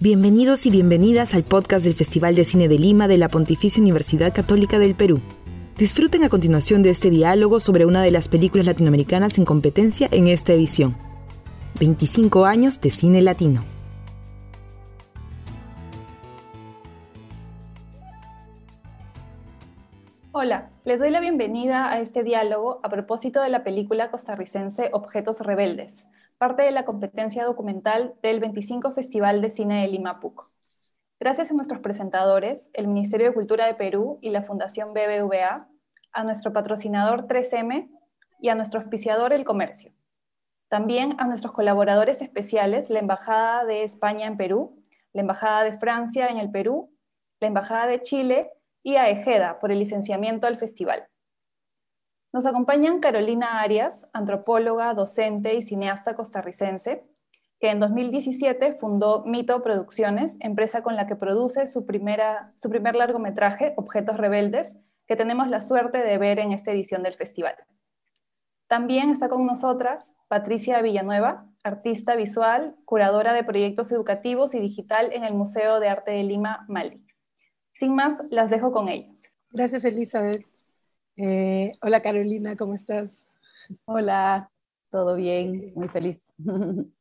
Bienvenidos y bienvenidas al podcast del Festival de Cine de Lima de la Pontificia Universidad Católica del Perú. Disfruten a continuación de este diálogo sobre una de las películas latinoamericanas en competencia en esta edición. 25 años de cine latino. Hola, les doy la bienvenida a este diálogo a propósito de la película costarricense Objetos Rebeldes, parte de la competencia documental del 25 Festival de Cine de Lima PUC. Gracias a nuestros presentadores, el Ministerio de Cultura de Perú y la Fundación BBVA, a nuestro patrocinador 3M y a nuestro auspiciador El Comercio. También a nuestros colaboradores especiales, la Embajada de España en Perú, la Embajada de Francia en el Perú, la Embajada de Chile y a Ejeda por el licenciamiento al festival. Nos acompañan Carolina Arias, antropóloga, docente y cineasta costarricense, que en 2017 fundó Mito Producciones, empresa con la que produce su, primera, su primer largometraje, Objetos Rebeldes, que tenemos la suerte de ver en esta edición del festival. También está con nosotras Patricia Villanueva, artista visual, curadora de proyectos educativos y digital en el Museo de Arte de Lima, Mali. Sin más, las dejo con ellas. Gracias, Elizabeth. Eh, hola Carolina, ¿cómo estás? Hola, todo bien, muy feliz.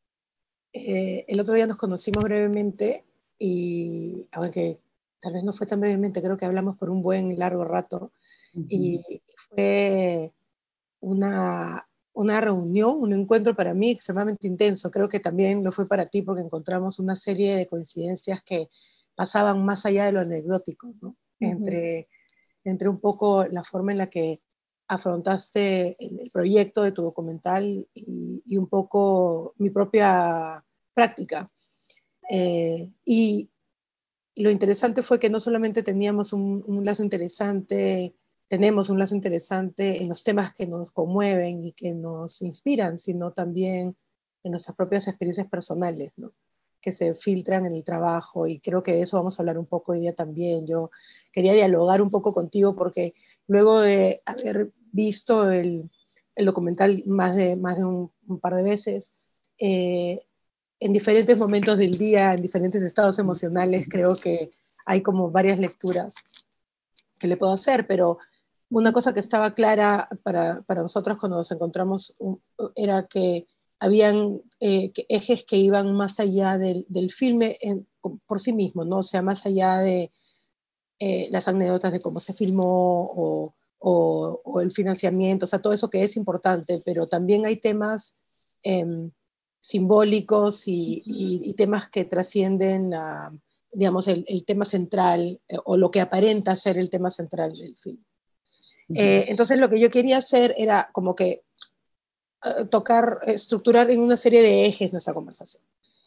Eh, el otro día nos conocimos brevemente y aunque tal vez no fue tan brevemente, creo que hablamos por un buen largo rato y fue una, una reunión, un encuentro para mí extremadamente intenso. Creo que también lo fue para ti porque encontramos una serie de coincidencias que pasaban más allá de lo anecdótico, ¿no? Entre entre un poco la forma en la que afrontaste el, proyecto de tu documental y, un poco mi propia práctica. Eh, y lo interesante fue que no solamente teníamos un, lazo interesante, tenemos un lazo interesante en los temas que nos conmueven y que nos inspiran, sino también en nuestras propias experiencias personales, ¿no? Que se filtran en el trabajo y creo que de eso vamos a hablar un poco hoy día también. Yo quería dialogar un poco contigo porque luego de haber visto el, el documental más de, más de un, par de veces, eh, en diferentes momentos del día, en diferentes estados emocionales, creo que hay como varias lecturas que le puedo hacer, pero una cosa que estaba clara para, para nosotros cuando nos encontramos era que habían eh, ejes que iban más allá del, filme por sí mismo, ¿no? O sea, más allá de eh, las anécdotas de cómo se filmó o, el financiamiento, o sea, todo eso que es importante, pero también hay temas em, simbólicos y, temas que trascienden, digamos, el, tema central eh, o lo que aparenta ser el tema central del film. entonces, lo que yo quería hacer era como que eh, tocar, estructurar en una serie de ejes nuestra conversación,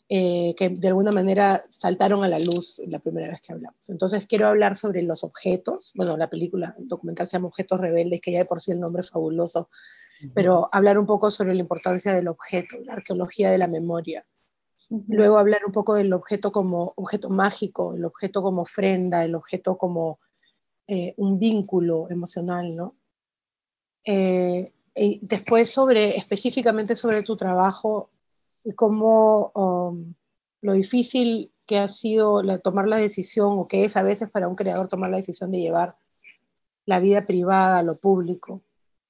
eh, que de alguna manera saltaron a la luz la primera vez que hablamos. Entonces quiero hablar sobre los objetos, bueno, la película el documental se llama Objetos Rebeldes, que ya de por sí el nombre es fabuloso, pero hablar un poco sobre la importancia del objeto, la arqueología de la memoria. Luego hablar un poco del objeto como objeto mágico, el objeto como ofrenda, el objeto como eh, un vínculo emocional, ¿no? Y después sobre, específicamente sobre tu trabajo y cómo um, lo difícil que ha sido tomar la decisión o que es a veces para un creador tomar la decisión de llevar la vida privada a lo público,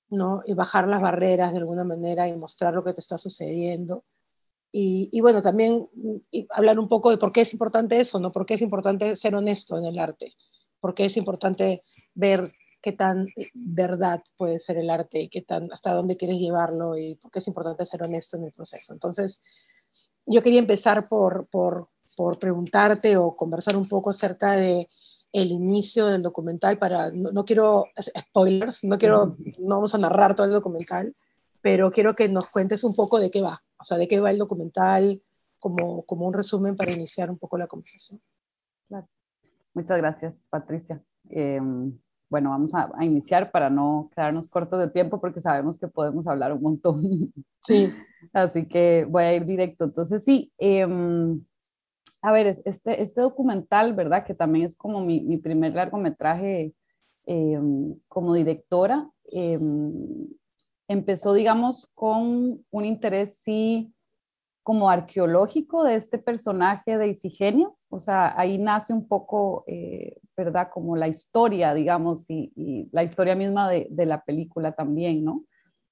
¿no? Y bajar las barreras de alguna manera y mostrar lo que te está sucediendo. Y, y bueno, también hablar un poco de por qué es importante eso, ¿no? Por qué es importante ser honesto en el arte, por qué es importante ver qué tan eh, verdad puede ser el arte y qué tan, hasta dónde quieres llevarlo y por qué es importante ser honesto en el proceso. Entonces, yo quería empezar por, por, por preguntarte o conversar un poco acerca de el inicio del documental para, no, quiero spoilers, no quiero, no vamos a narrar todo el documental, pero quiero que nos cuentes un poco de qué va, o sea, de qué va el documental como, como un resumen para iniciar un poco la conversación. Claro. Muchas gracias, Patricia. Em, bueno, vamos a, iniciar para no quedarnos cortos de tiempo porque sabemos que podemos hablar un montón. Sí. Así que voy a ir directo. Entonces, sí, em, a ver, este, este documental, ¿verdad? Que también es como mi, mi primer largometraje em, como directora, em, empezó, digamos, con un interés, sí, como arqueológico de este personaje de Ifigenia. O sea, ahí nace un poco, eh, ¿verdad? Como la historia, digamos, y, la historia misma de, la película también, ¿no?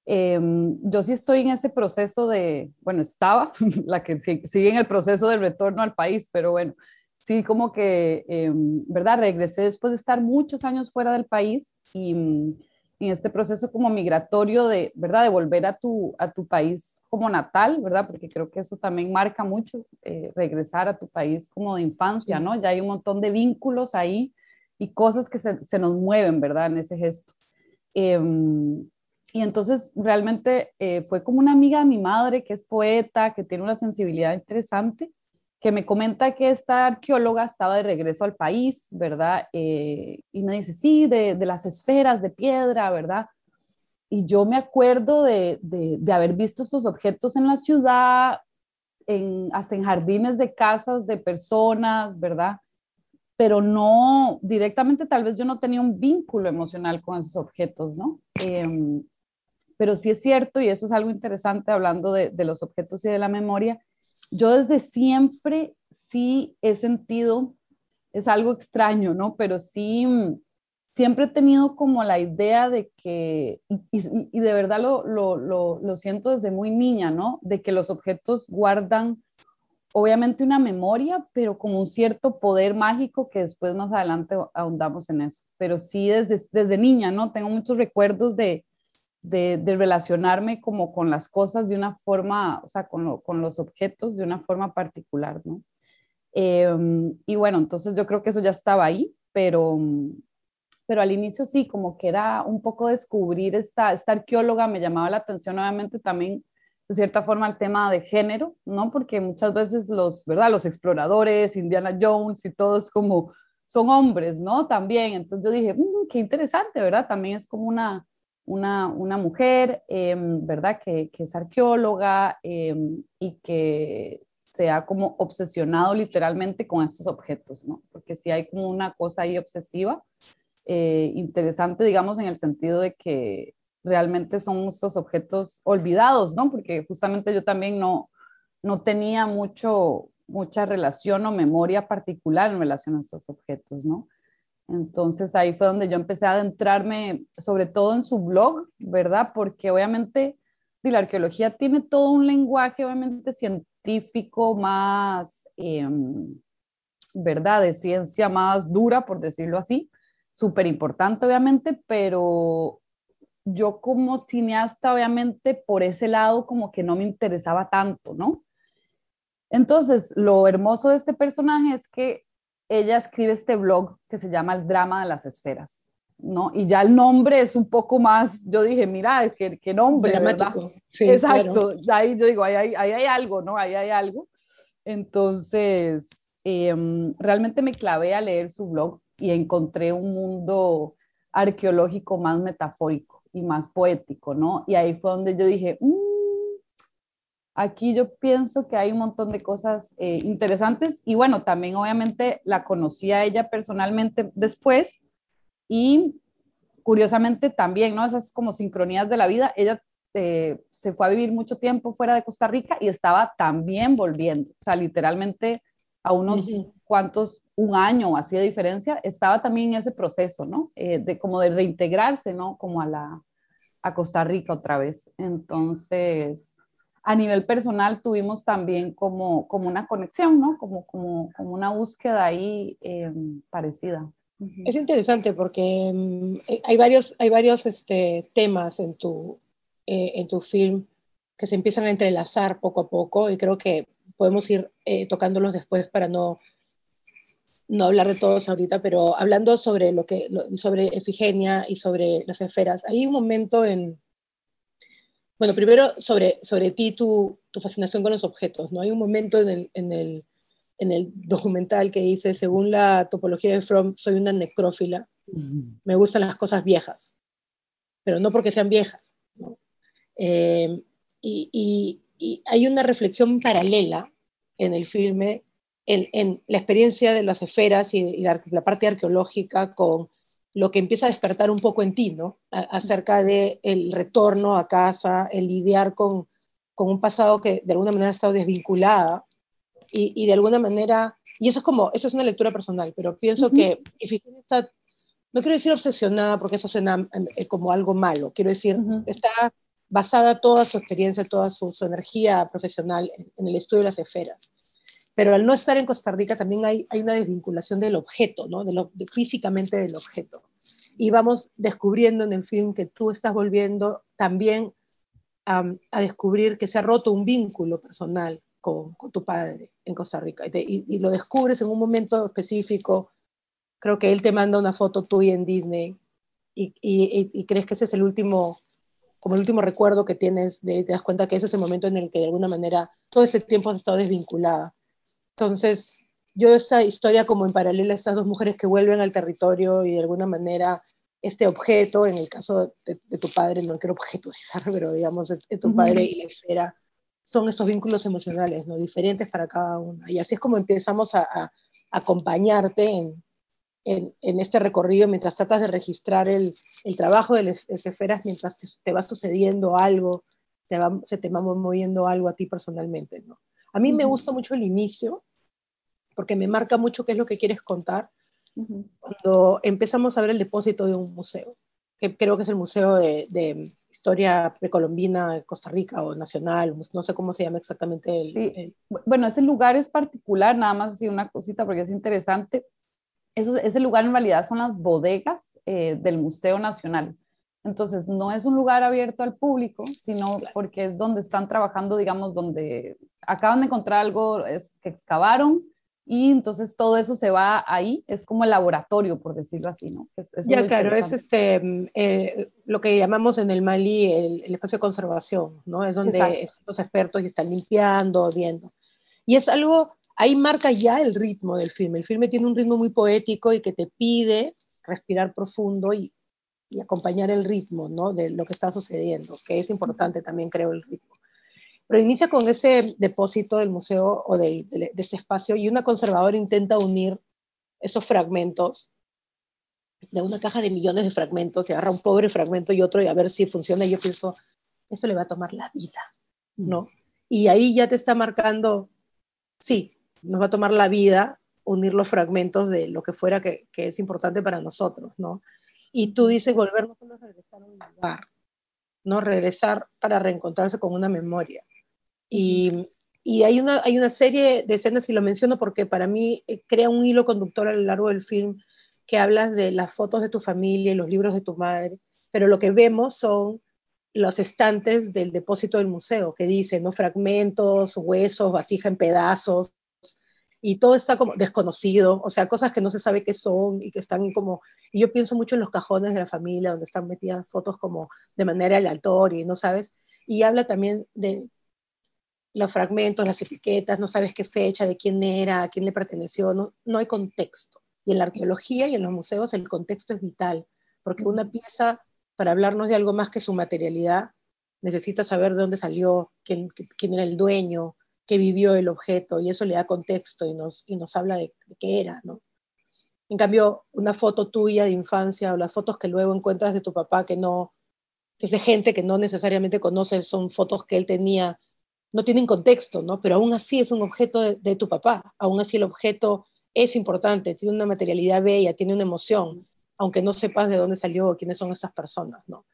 Em, yo sí estoy en ese proceso de, bueno, estaba, la que sigue en el proceso de retorno al país, pero bueno, sí, como que, em, ¿verdad? Regresé después de estar muchos años fuera del país y en este proceso como migratorio de, ¿verdad? De volver a tu, a tu país como natal, ¿verdad? Porque creo que eso también marca mucho, eh, regresar a tu país como de infancia, ¿no? Ya hay un montón de vínculos ahí y cosas que se, se nos mueven, ¿verdad? En ese gesto. Em, y entonces realmente eh, fue como una amiga de mi madre que es poeta, que tiene una sensibilidad interesante que me comenta que esta arqueóloga estaba de regreso al país, ¿verdad? Eh, y me dice, sí, de, las esferas de piedra, ¿verdad? Y yo me acuerdo de, haber visto esos objetos en la ciudad, en, hasta en jardines de casas de personas, ¿verdad? Pero no, directamente tal vez yo no tenía un vínculo emocional con esos objetos, ¿no? Em, pero sí es cierto, y eso es algo interesante hablando de, de los objetos y de la memoria, yo desde siempre sí he sentido, es algo extraño, ¿no? Pero sí, mm, siempre he tenido como la idea de que, y, de verdad lo, lo, lo, siento desde muy niña, ¿no? De que los objetos guardan obviamente una memoria, pero como un cierto poder mágico que después más adelante ahondamos en eso. Pero sí desde, desde niña, ¿no? Tengo muchos recuerdos de, de, relacionarme como con las cosas de una forma, o sea, con, los objetos de una forma particular, ¿no? Em, y bueno, entonces yo creo que eso ya estaba ahí, pero, pero al inicio sí, como que era un poco descubrir esta, esta arqueóloga, me llamaba la atención obviamente también de cierta forma el tema de género, ¿no? Porque muchas veces los, ¿verdad? Los exploradores, Indiana Jones y todos como son hombres, ¿no? También, entonces yo dije, mm, qué interesante, ¿verdad? También es como una, una, mujer, em, ¿verdad? Que, es arqueóloga em, y que se ha como obsesionado literalmente con estos objetos, ¿no? Porque sí hay como una cosa ahí obsesiva, eh, interesante, digamos, en el sentido de que realmente son estos objetos olvidados, ¿no? Porque justamente yo también no, no tenía mucho, mucha relación o memoria particular en relación a estos objetos, ¿no? Entonces ahí fue donde yo empecé a adentrarme, sobre todo en su blog, ¿verdad? Porque obviamente la arqueología tiene todo un lenguaje, obviamente científico más, em, ¿verdad? De ciencia más dura, por decirlo así, súper importante, obviamente, pero yo como cineasta, obviamente, por ese lado como que no me interesaba tanto, ¿no? Entonces, lo hermoso de este personaje es que ella escribe este blog que se llama El drama de las esferas, ¿no? Y ya el nombre es un poco más, yo dije, mira, qué, qué nombre, Dramático. Sí, Exacto, ahí yo digo, ahí hay, ahí hay, algo, ¿no? Ahí hay algo. Entonces, em, realmente me clavé a leer su blog y encontré un mundo arqueológico más metafórico y más poético, ¿no? Y ahí fue donde yo dije, mmm, Aquí yo pienso que hay un montón de cosas eh, interesantes y bueno, también obviamente la conocí a ella personalmente después y curiosamente también, ¿no? Esas como sincronías de la vida, ella eh, se fue a vivir mucho tiempo fuera de Costa Rica y estaba también volviendo, o sea, literalmente a unos cuantos, un año así de diferencia, estaba también en ese proceso, ¿no? Eh, de como de reintegrarse, ¿no? Como a la, a Costa Rica otra vez. Entonces, a nivel personal tuvimos también como, como una conexión, ¿no? Como, como, como una búsqueda ahí em, parecida. Es interesante porque eh, hay varios, hay varios este, temas en tu, eh, en tu film que se empiezan a entrelazar poco a poco y creo que podemos ir eh, tocándolos después para no, no hablar de todos ahorita, pero hablando sobre, lo que, sobre Efigenia y sobre las esferas, hay un momento en, bueno, primero sobre, sobre ti, tu, tu fascinación con los objetos. ¿no? Hay un momento en el, en, el, en el documental que dice, según la topología de Fromm, soy una necrófila. Me gustan las cosas viejas, pero no porque sean viejas. ¿no? Eh, y, y, y, hay una reflexión paralela en el filme en, en la experiencia de las esferas y, y la, la, parte arqueológica con lo que empieza a despertar un poco en ti, ¿no? acerca del el retorno a casa, el lidiar con, con un pasado que de alguna manera ha estado desvinculada y, y de alguna manera, y eso es como, eso es una lectura personal, pero pienso que Ifigenia está, no quiero decir obsesionada porque eso suena eh, como algo malo, quiero decir, está basada toda su experiencia, toda su, su energía profesional en, en, el estudio de las esferas. Pero al no estar en Costa Rica también hay, hay una desvinculación del objeto, ¿no? de lo, de, físicamente del objeto. Y vamos descubriendo en el film que tú estás volviendo también a, a descubrir que se ha roto un vínculo personal con, con tu padre en Costa Rica. Y, te, y, y, lo descubres en un momento específico. Creo que él te manda una foto tuya en Disney y, y crees que ese es el último, como el último recuerdo que tienes, de, te das cuenta que ese es el momento en el que de alguna manera todo ese tiempo has estado desvinculada. Entonces, yo esta historia como en paralelo a estas dos mujeres que vuelven al territorio y de alguna manera este objeto, en el caso de, de tu padre, no quiero objetualizar, pero digamos, de, de tu uh -huh. padre y la esfera, son estos vínculos emocionales, ¿no? Diferentes para cada una. Y así es como empezamos a, a, a acompañarte en, en, en, este recorrido mientras tratas de registrar el, el trabajo de las esferas, mientras te, te, va sucediendo algo, te va, se te va moviendo algo a ti personalmente, ¿no? A mí uh -huh. me gusta mucho el inicio, porque me marca mucho qué es lo que quieres contar, uh -huh. cuando empezamos a ver el depósito de un museo, que creo que es el Museo de, de Historia Precolombina de Costa Rica o Nacional, no sé cómo se llama exactamente. El, sí. el... Bueno, ese lugar es particular, nada más así una cosita porque es interesante. Eso, ese lugar en realidad son las bodegas eh, del Museo Nacional. Entonces, no es un lugar abierto al público, sino claro. porque es donde están trabajando, digamos, donde acaban de encontrar algo es, que excavaron y entonces todo eso se va ahí, es como el laboratorio, por decirlo así, ¿no? Es, es ya, claro, es este, eh, lo que llamamos en el Mali el, el, espacio de conservación, ¿no? Es donde Exacto. los expertos están limpiando, viendo. Y es algo, ahí marca ya el ritmo del filme. El filme tiene un ritmo muy poético y que te pide respirar profundo y, y acompañar el ritmo, ¿no? De lo que está sucediendo, que es importante también, creo, el ritmo. Pero inicia con ese depósito del museo o de, de, de este espacio y una conservadora intenta unir esos fragmentos de una caja de millones de fragmentos, se agarra un pobre fragmento y otro y a ver si funciona. Y yo pienso, esto le va a tomar la vida, ¿no? Y ahí ya te está marcando, sí, nos va a tomar la vida unir los fragmentos de lo que fuera que, que es importante para nosotros, ¿no? Y tú dices, volvernos a regresar a un lugar, ¿no? Regresar para reencontrarse con una memoria. Y, y hay, una, hay una serie de escenas, y lo menciono porque para mí eh, crea un hilo conductor a lo largo del film que hablas de las fotos de tu familia y los libros de tu madre, pero lo que vemos son los estantes del depósito del museo, que dicen, ¿no? Fragmentos, huesos, vasija en pedazos, y todo está como desconocido, o sea, cosas que no se sabe qué son y que están como, y yo pienso mucho en los cajones de la familia, donde están metidas fotos como de manera aleatoria, ¿no sabes? Y habla también de los fragmentos, las etiquetas, no sabes qué fecha, de quién era, a quién le perteneció, no, no hay contexto. Y en la arqueología y en los museos el contexto es vital, porque una pieza, para hablarnos de algo más que su materialidad, necesita saber de dónde salió, quién, quién era el dueño, qué vivió el objeto, y eso le da contexto y nos, y nos habla de, de qué era, ¿no? En cambio, una foto tuya de infancia o las fotos que luego encuentras de tu papá que no, que es de gente que no necesariamente conoces, son fotos que él tenía, no tienen contexto, ¿no? Pero aún así es un objeto de, tu papá, aún así el objeto es importante, tiene una materialidad bella, tiene una emoción, aunque no sepas de dónde salió o quiénes son estas personas, ¿no?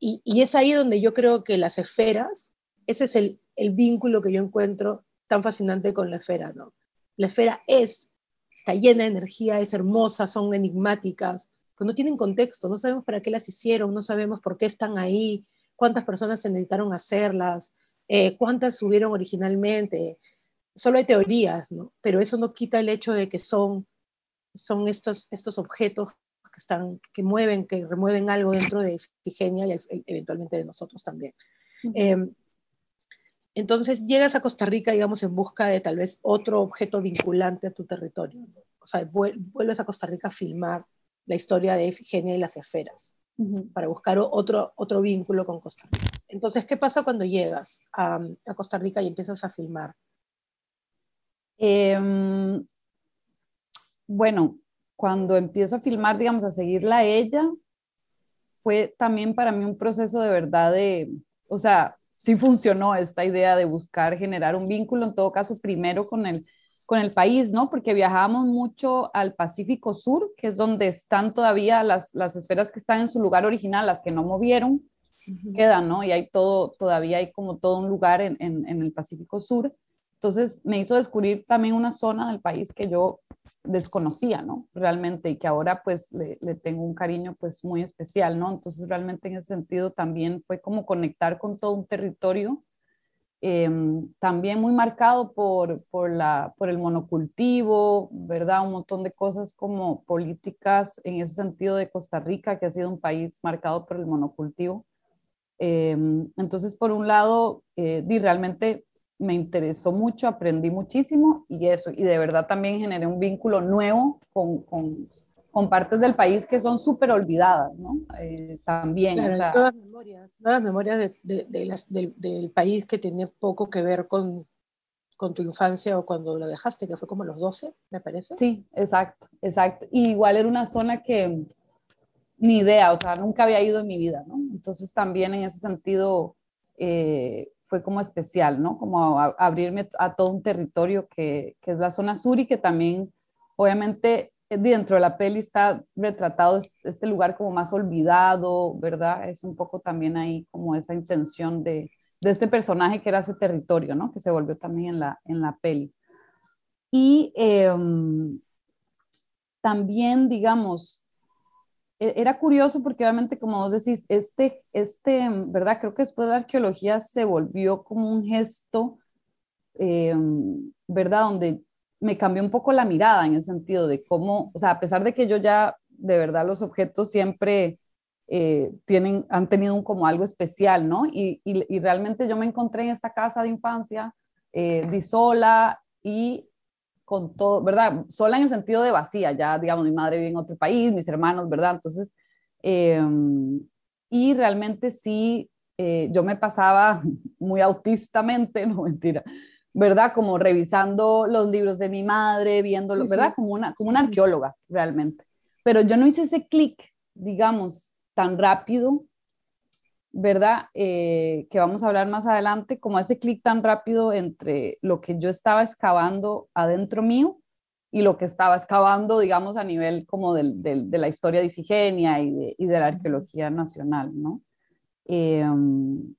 Y, es ahí donde yo creo que las esferas, ese es el, el, vínculo que yo encuentro tan fascinante con la esfera, ¿no? La esfera es, está llena de energía, es hermosa, son enigmáticas, pero no tienen contexto, no sabemos para qué las hicieron, no sabemos por qué están ahí, cuántas personas se necesitaron hacerlas, eh, cuántas subieron originalmente, solo hay teorías, ¿no? pero eso no quita el hecho de que son, son estos, estos objetos que, están, que mueven, que remueven algo dentro de Ifigenia y eventualmente de nosotros también. Uh -huh. eh, entonces llegas a Costa Rica, digamos, en busca de tal vez otro objeto vinculante a tu territorio. ¿no? O sea, vuelves a Costa Rica a filmar la historia de Ifigenia y las esferas, uh -huh. para buscar otro, otro vínculo con Costa Rica. Entonces, ¿qué pasa cuando llegas a, Costa Rica y empiezas a filmar? Eh, bueno, cuando empiezo a filmar, digamos, a seguirla a ella, fue también para mí un proceso de verdad de, o sea, sí funcionó esta idea de buscar generar un vínculo, en todo caso, primero con el, con el país, ¿no? Porque viajamos mucho al Pacífico Sur, que es donde están todavía las, las esferas que están en su lugar original, las que no movieron, quedan, ¿no? Y hay todo, todavía hay como todo un lugar en, en, en el Pacífico Sur. Entonces me hizo descubrir también una zona del país que yo desconocía, ¿no? Realmente, y que ahora pues le, tengo un cariño pues muy especial, ¿no? Entonces realmente en ese sentido también fue como conectar con todo un territorio, em, también muy marcado por, por, la, por el monocultivo, ¿verdad? Un montón de cosas como políticas en ese sentido de Costa Rica, que ha sido un país marcado por el monocultivo. Em, entonces, por un lado, eh, realmente me interesó mucho, aprendí muchísimo y eso, y de verdad también generé un vínculo nuevo con, con, con partes del país que son súper olvidadas, ¿no? Eh, también. Claro, o sea, nuevas memorias, nuevas memorias de, de, de las, del país que tiene poco que ver con, con tu infancia o cuando lo dejaste, que fue como los 12, me parece. Sí, exacto, exacto. Y igual era una zona que ni idea, o sea, nunca había ido en mi vida, ¿no? Entonces también en ese sentido... Eh, fue como especial, ¿no? Como abrirme a todo un territorio que, que, es la zona sur y que también, obviamente, dentro de la peli está retratado este lugar como más olvidado, ¿verdad? Es un poco también ahí como esa intención de, de este personaje que era ese territorio, ¿no? Que se volvió también en la, en la peli. Y em, también, digamos, era curioso porque obviamente, como vos decís, este, este, ¿verdad? Creo que después de la arqueología se volvió como un gesto, eh, ¿verdad? Donde me cambió un poco la mirada en el sentido de cómo, o sea, a pesar de que yo ya, de verdad, los objetos siempre eh, tienen, han tenido un, como algo especial, ¿no? Y, y, realmente yo me encontré en esta casa de infancia, eh, sola y con todo, ¿verdad? Sola en el sentido de vacía, ya digamos, mi madre vive en otro país, mis hermanos, ¿verdad? Entonces, em, y realmente sí, eh, yo me pasaba muy autistamente, no mentira, ¿verdad? Como revisando los libros de mi madre, viéndolos, ¿verdad? Como, una, como una arqueóloga, realmente. Pero yo no hice ese clic, digamos, tan rápido ¿verdad? Eh, que vamos a hablar más adelante, como ese clic tan rápido entre lo que yo estaba excavando adentro mío y lo que estaba excavando, digamos, a nivel como del, de la historia de Ifigenia y de, y de la arqueología nacional, ¿no? Em,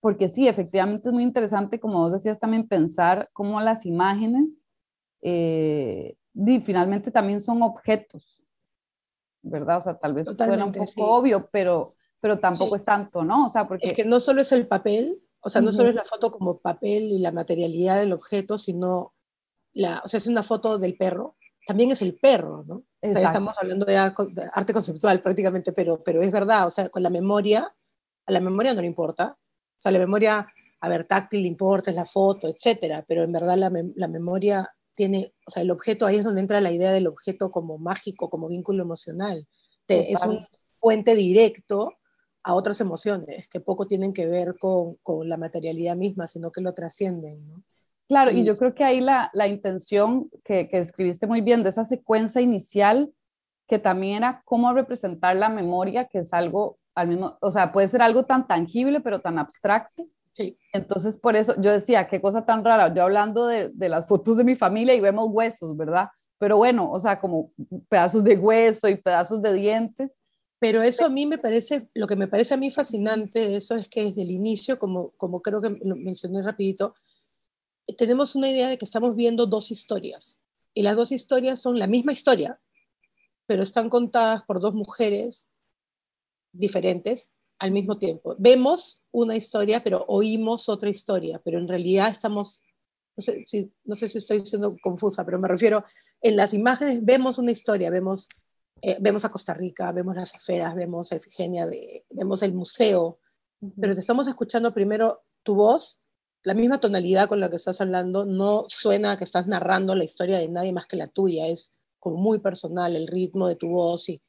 porque sí, efectivamente es muy interesante, como vos decías, también pensar cómo las imágenes eh, finalmente también son objetos, ¿verdad? O sea, tal vez suena un poco obvio, pero pero tampoco es tanto, ¿no? O sea, porque... Es que no solo es el papel, o sea, no solo es la foto como papel y la materialidad del objeto, sino la, o sea, es una foto del perro, también es el perro, ¿no? O sea, estamos hablando de, arte conceptual prácticamente, pero, pero es verdad, o sea, con la memoria, a la memoria no le importa, o sea, la memoria, a ver, táctil le importa, es la foto, etcétera, pero en verdad la, la memoria tiene, o sea, el objeto, ahí es donde entra la idea del objeto como mágico, como vínculo emocional. es un puente directo a otras emociones que poco tienen que ver con, con la materialidad misma, sino que lo trascienden. ¿no? Claro, y, yo creo que ahí la, la intención que, que describiste muy bien de esa secuencia inicial, que también era cómo representar la memoria, que es algo al mismo, o sea, puede ser algo tan tangible, pero tan abstracto. Sí. Entonces, por eso yo decía, qué cosa tan rara, yo hablando de, de las fotos de mi familia y vemos huesos, ¿verdad? Pero bueno, o sea, como pedazos de hueso y pedazos de dientes, pero eso a mí me parece, lo que me parece a mí fascinante de eso es que desde el inicio, como, como creo que lo mencioné rapidito, tenemos una idea de que estamos viendo dos historias. Y las dos historias son la misma historia, pero están contadas por dos mujeres diferentes al mismo tiempo. Vemos una historia, pero oímos otra historia, pero en realidad estamos, no sé si, no sé si estoy siendo confusa, pero me refiero, en las imágenes vemos una historia, vemos eh, vemos a Costa Rica, vemos las esferas, vemos a Efigenia, vemos el museo, pero te estamos escuchando primero tu voz, la misma tonalidad con la que estás hablando, no suena que estás narrando la historia de nadie más que la tuya, es como muy personal el ritmo de tu voz y,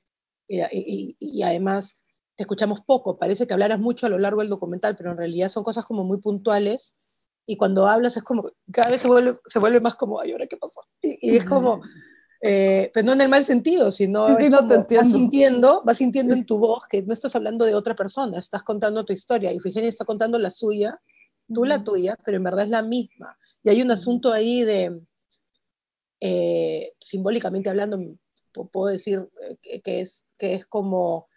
y, y, además te escuchamos poco, parece que hablaras mucho a lo largo del documental, pero en realidad son cosas como muy puntuales y cuando hablas es como, cada vez se vuelve, se vuelve más como, ay, ¿ahora qué pasó? Y, es como, Eh, pero no en el mal sentido, sino sí, no te vas sintiendo, vas sintiendo en tu voz que no estás hablando de otra persona, estás contando tu historia. Y Figenia está contando la suya, tú la tuya, pero en verdad es la misma. Y hay un asunto ahí de, eh, simbólicamente hablando, puedo decir eh, que, es, que es como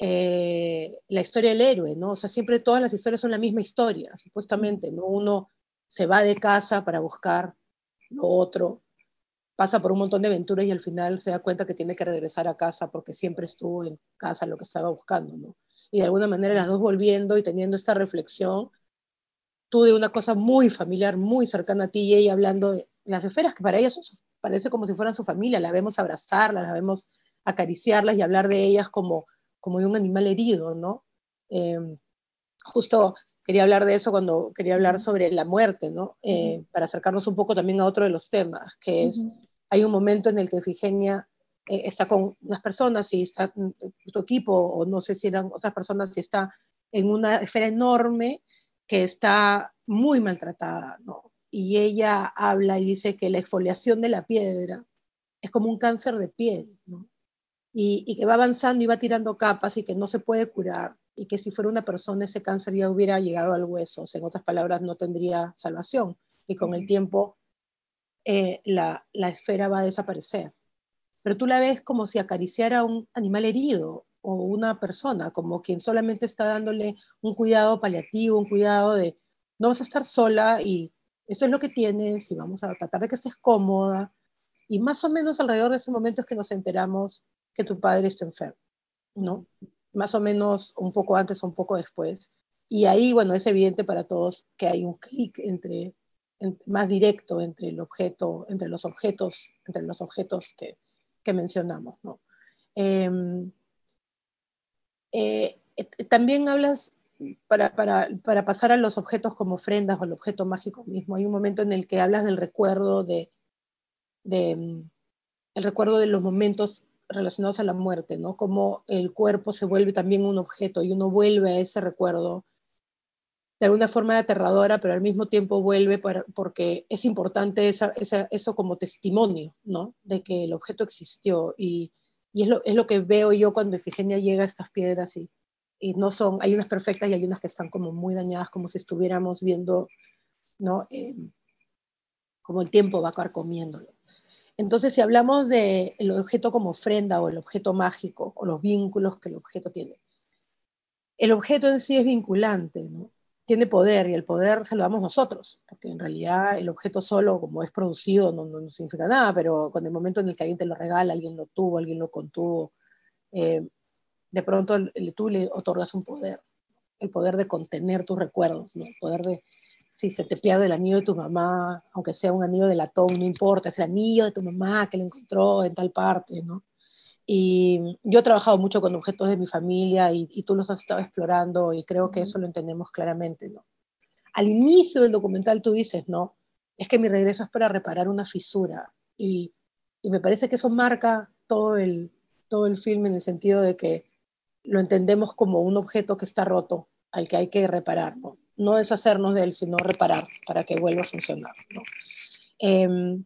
la historia del héroe, ¿no? O sea, siempre todas las historias son la misma historia, supuestamente, ¿no? Uno se va de casa para buscar lo otro, pasa por un montón de aventuras y al final se da cuenta que tiene que regresar a casa porque siempre estuvo en casa lo que estaba buscando, ¿no? Y de alguna manera las dos volviendo y teniendo esta reflexión, tú de una cosa muy familiar, muy cercana a ti y ella hablando de las esferas que para ellas parece como si fueran su familia, la vemos abrazarlas, la vemos acariciarlas y hablar de ellas como, como de un animal herido, ¿no? Em, justo quería hablar de eso cuando quería hablar sobre la muerte, ¿no? Eh, para acercarnos un poco también a otro de los temas, que es hay un momento en el que Efigenia eh, está con unas personas y está en tu equipo, o no sé si eran otras personas, y está en una esfera enorme que está muy maltratada, ¿no? Y ella habla y dice que la exfoliación de la piedra es como un cáncer de piel, ¿no? Y, y, que va avanzando y va tirando capas y que no se puede curar y que si fuera una persona ese cáncer ya hubiera llegado al hueso, en otras palabras no tendría salvación y con el tiempo eh, la, esfera va a desaparecer. Pero tú la ves como si acariciara a un animal herido o una persona, como quien solamente está dándole un cuidado paliativo, un cuidado de no vas a estar sola y esto es lo que tienes y vamos a tratar de que estés cómoda. Y más o menos alrededor de ese momento es que nos enteramos que tu padre está enfermo, ¿no? Más o menos un poco antes o un poco después. Y ahí, bueno, es evidente para todos que hay un clic entre más directo entre el objeto, entre los objetos, entre los objetos que, que mencionamos. ¿no? Em, eh, también hablas, para, para, para, pasar a los objetos como ofrendas o el objeto mágico mismo, hay un momento en el que hablas del recuerdo de, de em, el recuerdo de los momentos relacionados a la muerte, ¿no? Como el cuerpo se vuelve también un objeto y uno vuelve a ese recuerdo de alguna forma aterradora, pero al mismo tiempo vuelve porque es importante eso como testimonio, ¿no? De que el objeto existió y, es, lo, que veo yo cuando Efigenia llega a estas piedras y, no son, hay unas perfectas y hay unas que están como muy dañadas, como si estuviéramos viendo, ¿no? Eh, como el tiempo va a comiéndolo. Entonces, si hablamos del objeto como ofrenda o el objeto mágico o los vínculos que el objeto tiene, el objeto en sí es vinculante, ¿no? Tiene poder y el poder se lo damos nosotros, porque en realidad el objeto solo, como es producido, no, no, significa nada, pero con el momento en el que alguien te lo regala, alguien lo tuvo, alguien lo contuvo, eh, de pronto tú le otorgas un poder, el poder de contener tus recuerdos, ¿no? el poder de, si se te pierde el anillo de tu mamá, aunque sea un anillo de latón, no importa, es el anillo de tu mamá que lo encontró en tal parte, ¿no? Y yo he trabajado mucho con objetos de mi familia y, tú los has estado explorando y creo que eso lo entendemos claramente, ¿no? Al inicio del documental tú dices, ¿no? Es que mi regreso es para reparar una fisura y, y me parece que eso marca todo el, todo el film en el sentido de que lo entendemos como un objeto que está roto, al que hay que reparar, ¿no? No deshacernos de él, sino reparar para que vuelva a funcionar, ¿no? Eh,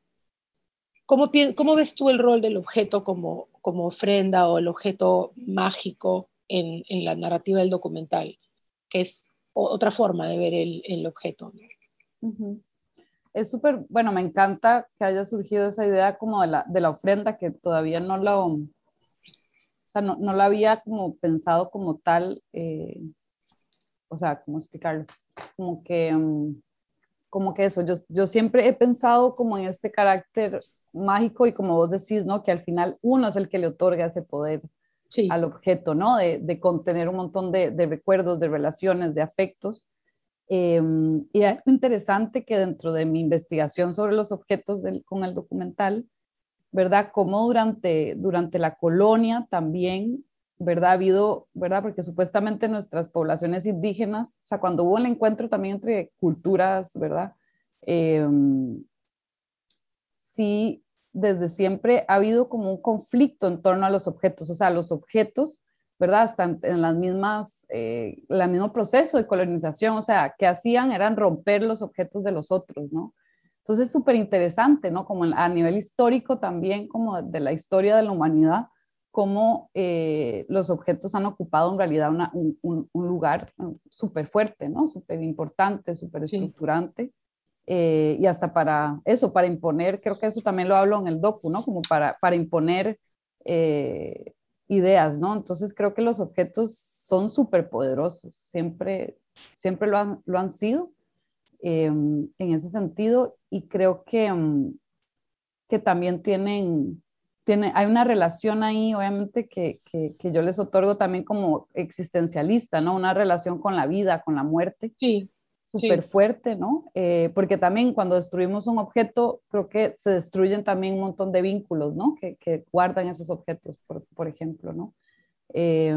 ¿Cómo, ¿Cómo, ves tú el rol del objeto como, como ofrenda o el objeto mágico en, en la narrativa del documental? Que es otra forma de ver el, el objeto. Es súper, bueno, me encanta que haya surgido esa idea como de la, de la ofrenda que todavía no lo, o sea, no, no la había como pensado como tal, eh, o sea, ¿cómo explicarlo? Como que, mm, como que eso, yo, yo siempre he pensado como en este carácter mágico y como vos decís, ¿no? Que al final uno es el que le otorga ese poder al objeto, ¿no? De, de, contener un montón de, de, recuerdos, de relaciones, de afectos. Em, y es interesante que dentro de mi investigación sobre los objetos del, con el documental, ¿verdad? Como durante, durante la colonia también, ¿verdad? Ha habido, ¿verdad? Porque supuestamente nuestras poblaciones indígenas, o sea, cuando hubo el encuentro también entre culturas, ¿verdad? Eh, sí, desde siempre ha habido como un conflicto en torno a los objetos, o sea, los objetos, ¿verdad? Están en las mismas, eh, el mismo proceso de colonización, o sea, que hacían eran romper los objetos de los otros, ¿no? Entonces es súper interesante, ¿no? Como a nivel histórico también, como de la historia de la humanidad, cómo eh, los objetos han ocupado en realidad un, lugar súper fuerte, ¿no? Súper importante, súper estructurante. Eh, y hasta para eso, para imponer, creo que eso también lo hablo en el docu, ¿no? Como para, para imponer eh, ideas, ¿no? Entonces creo que los objetos son súper poderosos, siempre, siempre lo han, lo han sido em, en ese sentido y creo que, mm, que también tienen, tiene, hay una relación ahí, obviamente, que, que, que, yo les otorgo también como existencialista, ¿no? Una relación con la vida, con la muerte. Sí. Súper fuerte, ¿no? Eh, porque también cuando destruimos un objeto, creo que se destruyen también un montón de vínculos, ¿no? Que, que guardan esos objetos, por, por ejemplo, ¿no? Eh,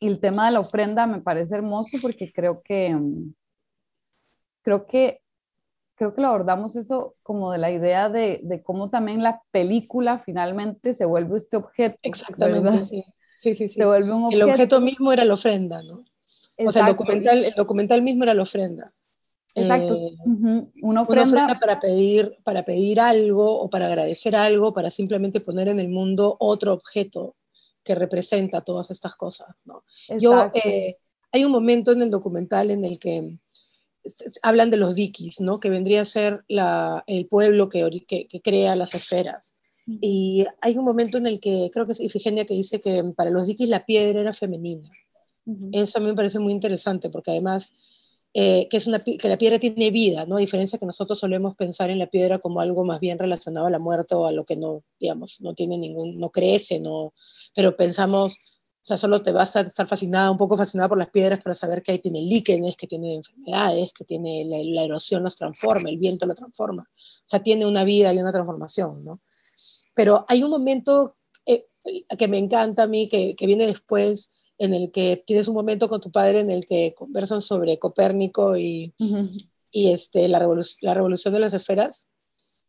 y el tema de la ofrenda me parece hermoso porque creo que, creo que creo que lo abordamos eso como de la idea de, de, cómo también la película finalmente se vuelve este objeto. Exactamente, sí. sí. sí, Se vuelve un objeto. El objeto mismo era la ofrenda, ¿no? O sea, el documental, el documental mismo era la ofrenda. Exacto. Eh, una, ofrenda... para pedir, para pedir algo o para agradecer algo, para simplemente poner en el mundo otro objeto que representa todas estas cosas. ¿no? Yo, eh, hay un momento en el documental en el que hablan de los dikis, ¿no? que vendría a ser la, el pueblo que, que, crea las esferas. Y hay un momento en el que creo que es Ifigenia que dice que para los dikis la piedra era femenina. Eso a mí me parece muy interesante porque además eh, que, es una, que la piedra tiene vida, ¿no? A diferencia que nosotros solemos pensar en la piedra como algo más bien relacionado a la muerte o a lo que no, digamos, no tiene ningún, no crece, no, pero pensamos o sea, solo te vas a estar fascinada, un poco fascinada por las piedras para saber que ahí tiene líquenes, que tiene enfermedades, que tiene la, erosión los transforma, el viento lo transforma. O sea, tiene una vida y una transformación, ¿no? Pero hay un momento eh, que me encanta a mí, que, que, viene después, en el que tienes un momento con tu padre en el que conversan sobre Copérnico y, y este, la, la revolución de las esferas.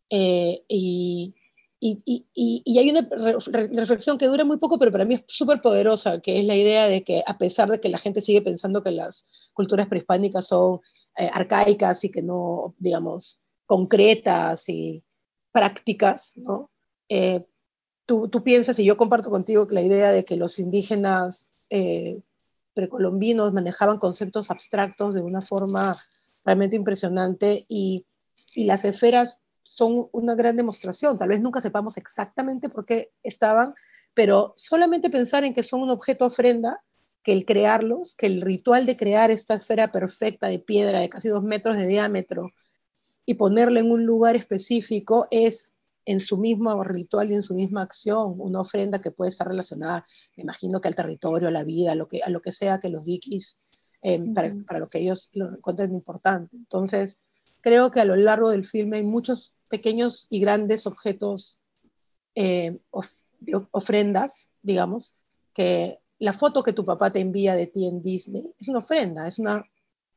Eh, y, y, y, y, hay una reflexión que dura muy poco, pero para mí es súper poderosa, que es la idea de que a pesar de que la gente sigue pensando que las culturas prehispánicas son eh, arcaicas y que no, digamos, concretas y prácticas, ¿no? Eh, tú, tú, piensas, y yo comparto contigo que la idea de que los indígenas eh, precolombinos manejaban conceptos abstractos de una forma realmente impresionante y, y las esferas son una gran demostración. Tal vez nunca sepamos exactamente por qué estaban, pero solamente pensar en que son un objeto ofrenda, que el crearlos, que el ritual de crear esta esfera perfecta de piedra de casi dos metros de diámetro y ponerla en un lugar específico es en su mismo ritual y en su misma acción una ofrenda que puede estar relacionada, me imagino que al territorio, a la vida, a lo que, a lo que sea que los vikis, eh, para, para, lo que ellos lo encuentren importante. Entonces, creo que a lo largo del filme hay muchos pequeños y grandes objetos, eh, ofrendas, digamos, que la foto que tu papá te envía de ti en Disney es una ofrenda, es una,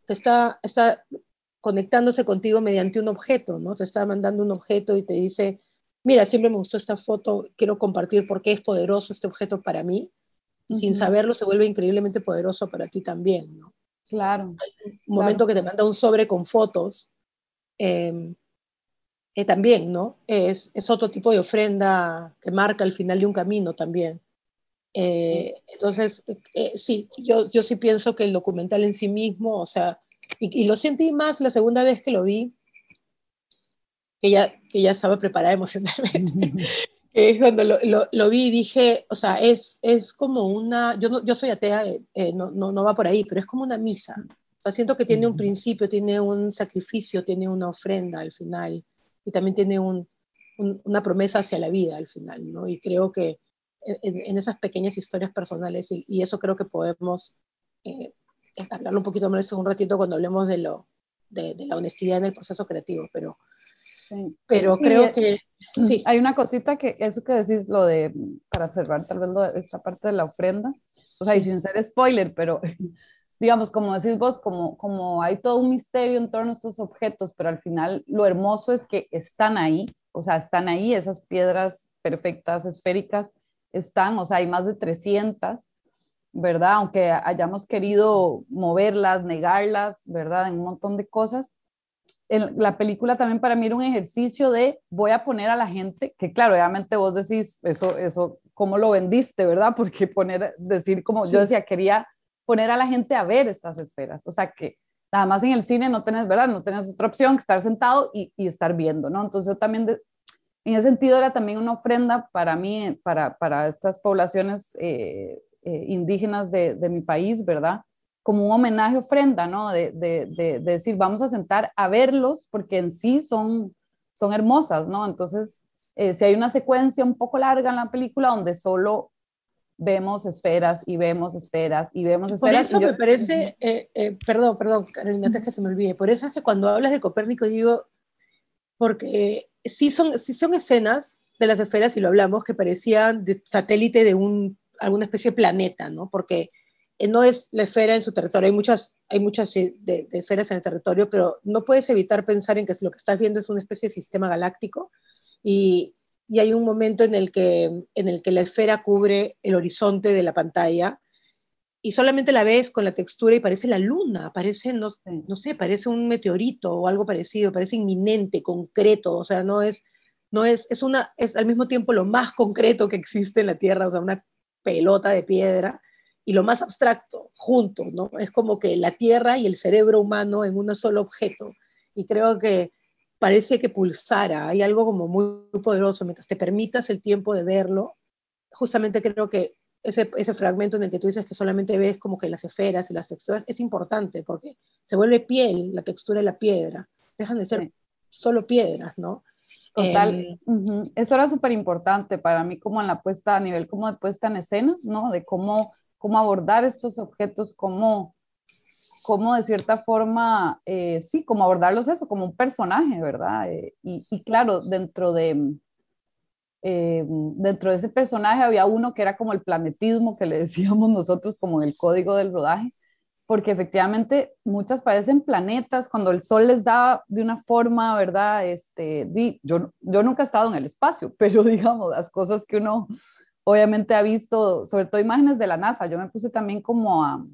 te está, está conectándose contigo mediante un objeto, ¿no? Te está mandando un objeto y te dice, mira, siempre me gustó esta foto, quiero compartir por qué es poderoso este objeto para mí, y sin saberlo se vuelve increíblemente poderoso para ti también, ¿no? Claro. un momento que te manda un sobre con fotos, eh, eh, también, ¿no? Es, es, otro tipo de ofrenda que marca el final de un camino también. Eh, entonces, eh, sí, yo, yo sí pienso que el documental en sí mismo, o sea, y, lo sentí más la segunda vez que lo vi, que ya, que ya estaba preparada emocionalmente. que cuando lo, lo, lo, vi dije, o sea, es, es como una, yo, no, yo soy atea, no, no, no va por ahí, pero es como una misa. O sea, siento que tiene un principio, tiene un sacrificio, tiene una ofrenda al final y también tiene un, una promesa hacia la vida al final, ¿no? Y creo que en, esas pequeñas historias personales, y, eso creo que podemos eh, hablarlo un poquito más en un ratito cuando hablemos de, lo, de, la honestidad en el proceso creativo, pero, pero creo que sí. Hay una cosita que, eso que decís, lo de, para observar tal vez lo de esta parte de la ofrenda, o sea, y sin ser spoiler, pero digamos, como decís vos, como, como hay todo un misterio en torno a estos objetos, pero al final lo hermoso es que están ahí, o sea, están ahí, esas piedras perfectas, esféricas, están, o sea, hay más de 300, ¿verdad? Aunque hayamos querido moverlas, negarlas, ¿verdad? En un montón de cosas, la película también para mí era un ejercicio de voy a poner a la gente, que claro, obviamente vos decís, eso, eso, ¿cómo lo vendiste, verdad? Porque poner, decir como yo decía, quería poner a la gente a ver estas esferas, o sea que nada más en el cine no tenés, ¿verdad? No tenés otra opción que estar sentado y, y estar viendo, ¿no? Entonces yo también, en ese sentido era también una ofrenda para mí, para, para estas poblaciones eh, eh, indígenas de, de mi país, ¿verdad? Como un homenaje, ofrenda, ¿no? De, de, de, decir, vamos a sentar a verlos porque en sí son, son hermosas, ¿no? Entonces, eh, si hay una secuencia un poco larga en la película donde solo vemos esferas y vemos esferas y vemos esferas. Por eso me parece, eh, eh, perdón, perdón, Carolina, antes que se me olvide, por eso es que cuando hablas de Copérnico digo, porque sí son, sí son escenas de las esferas, y lo hablamos, que parecían de satélite de un, alguna especie de planeta, ¿no? Porque no es la esfera en su territorio, hay muchas, hay muchas eh, de, esferas en el territorio, pero no puedes evitar pensar en que lo que estás viendo es una especie de sistema galáctico y, y hay un momento en el, que, en el que la esfera cubre el horizonte de la pantalla y solamente la ves con la textura y parece la luna, parece, no, no sé, parece un meteorito o algo parecido, parece inminente, concreto, o sea, no es, no es, es una, es al mismo tiempo lo más concreto que existe en la Tierra, o sea, una pelota de piedra, y lo más abstracto juntos, ¿no? Es como que la Tierra y el cerebro humano en un solo objeto. Y creo que parece que pulsara, hay algo como muy, poderoso, mientras te permitas el tiempo de verlo, justamente creo que ese, ese fragmento en el que tú dices que solamente ves como que las esferas y las texturas es importante porque se vuelve piel, la textura de la piedra, dejan de ser solo piedras, ¿no? Total, em, eso era súper importante para mí como en la puesta, a nivel como de puesta en escena, ¿no? De cómo cómo abordar estos objetos, cómo, cómo de cierta forma, eh, sí, cómo abordarlos eso, como un personaje, ¿verdad? Eh, y, claro, dentro de, eh, dentro de ese personaje había uno que era como el planetismo que le decíamos nosotros como el código del rodaje, porque efectivamente muchas parecen planetas, cuando el sol les da de una forma, ¿verdad? Este, di, yo, yo nunca he estado en el espacio, pero digamos, las cosas que uno obviamente ha visto, sobre todo imágenes de la NASA. Yo me puse también como a,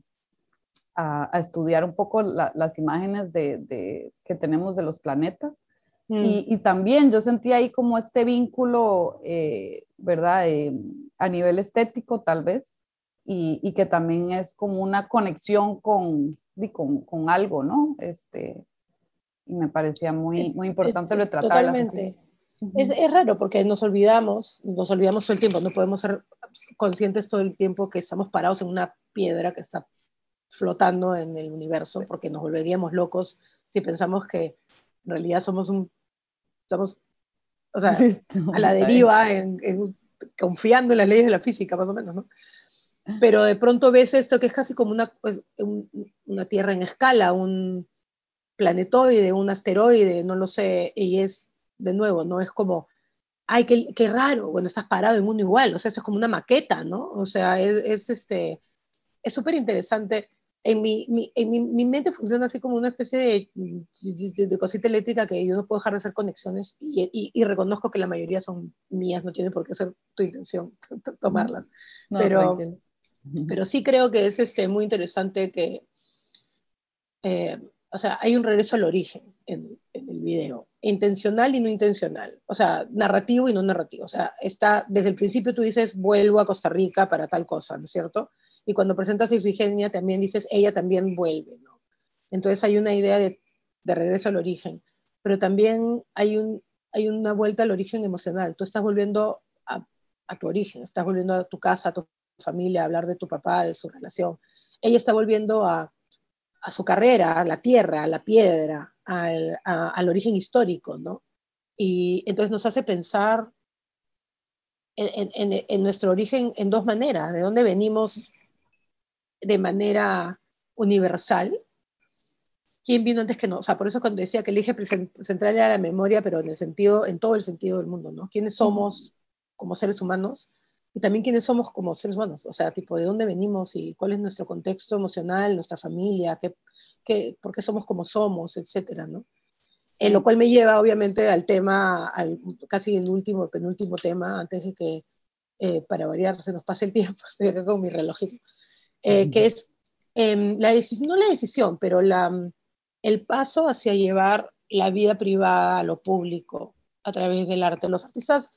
a, estudiar un poco las imágenes de, que tenemos de los planetas. Mm. Y, también yo sentí ahí como este vínculo, eh, ¿verdad? Eh, a nivel estético tal vez, y, que también es como una conexión con, con, con, algo, ¿no? Este, y me parecía muy, muy importante lo de. Totalmente. Es, es, raro porque nos olvidamos, nos olvidamos todo el tiempo, no podemos ser conscientes todo el tiempo que estamos parados en una piedra que está flotando en el universo, porque nos volveríamos locos si pensamos que en realidad somos un, estamos, o sea, a la deriva, en, confiando en las leyes de la física, más o menos, ¿no? Pero de pronto ves esto que es casi como una, pues, una Tierra en escala, un planetoide, un asteroide, no lo sé, y es de nuevo, no es como, ay, qué, qué raro, bueno, estás parado en uno igual, o sea, esto es como una maqueta, ¿no? O sea, es, es este, es súper interesante. En, mi, mi, en mi, mi, mente funciona así como una especie de, de, cosita eléctrica que yo no puedo dejar de hacer conexiones y, y, y, reconozco que la mayoría son mías, no tiene por qué ser tu intención tomarlas. pero, pero sí creo que es este, muy interesante que, eh, o sea, hay un regreso al origen en, en el video intencional y no intencional, o sea, narrativo y no narrativo. O sea, está, desde el principio tú dices, vuelvo a Costa Rica para tal cosa, ¿no es cierto? Y cuando presentas a Ifigenia también dices, ella también vuelve, ¿no? Entonces hay una idea de, de regreso al origen, pero también hay, un, hay una vuelta al origen emocional. Tú estás volviendo a, a tu origen, estás volviendo a tu casa, a tu familia, a hablar de tu papá, de su relación. Ella está volviendo a, a su carrera, a la tierra, a la piedra, al, origen histórico, ¿no? Y entonces nos hace pensar en, nuestro origen en dos maneras, de dónde venimos de manera universal, quién vino antes que no, o sea, por eso cuando decía que el eje central era la memoria, pero en el sentido, en todo el sentido del mundo, ¿no? ¿Quiénes somos como seres humanos? Y también quiénes somos como seres humanos, o sea, tipo, de dónde venimos y cuál es nuestro contexto emocional, nuestra familia, qué, que, por qué somos como somos, etcétera, ¿no? Eh, lo cual me lleva obviamente al tema, al, casi el último, penúltimo tema, antes de que, eh, para variar, se nos pase el tiempo, estoy acá con mi relojito, eh, que es em, la no la decisión, pero la, el paso hacia llevar la vida privada a lo público a través del arte. Los artistas,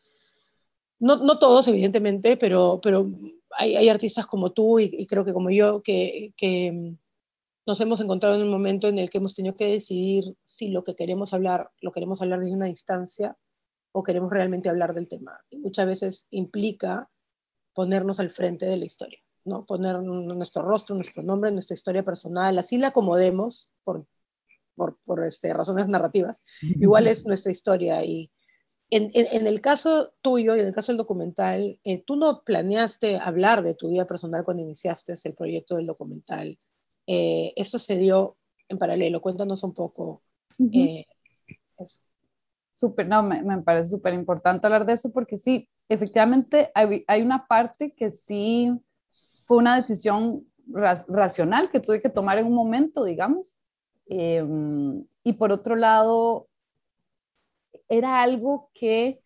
no, no todos evidentemente, pero, pero hay, hay artistas como tú y, creo que como yo que, que nos hemos encontrado en un momento en el que hemos tenido que decidir si lo que queremos hablar lo queremos hablar desde una distancia o queremos realmente hablar del tema. Y muchas veces implica ponernos al frente de la historia, ¿no? Poner nuestro rostro, nuestro nombre, nuestra historia personal, así la acomodemos por, por, por este, razones narrativas. Igual es nuestra historia y en, en, el caso tuyo y en el caso del documental, eh, tú no planeaste hablar de tu vida personal cuando iniciaste el proyecto del documental. Eh, eso se dio en paralelo. Cuéntanos un poco eh, eso. Súper, no, me, me parece súper importante hablar de eso porque sí, efectivamente hay, hay, una parte que sí fue una decisión racional que tuve que tomar en un momento, digamos. Em, y por otro lado, era algo que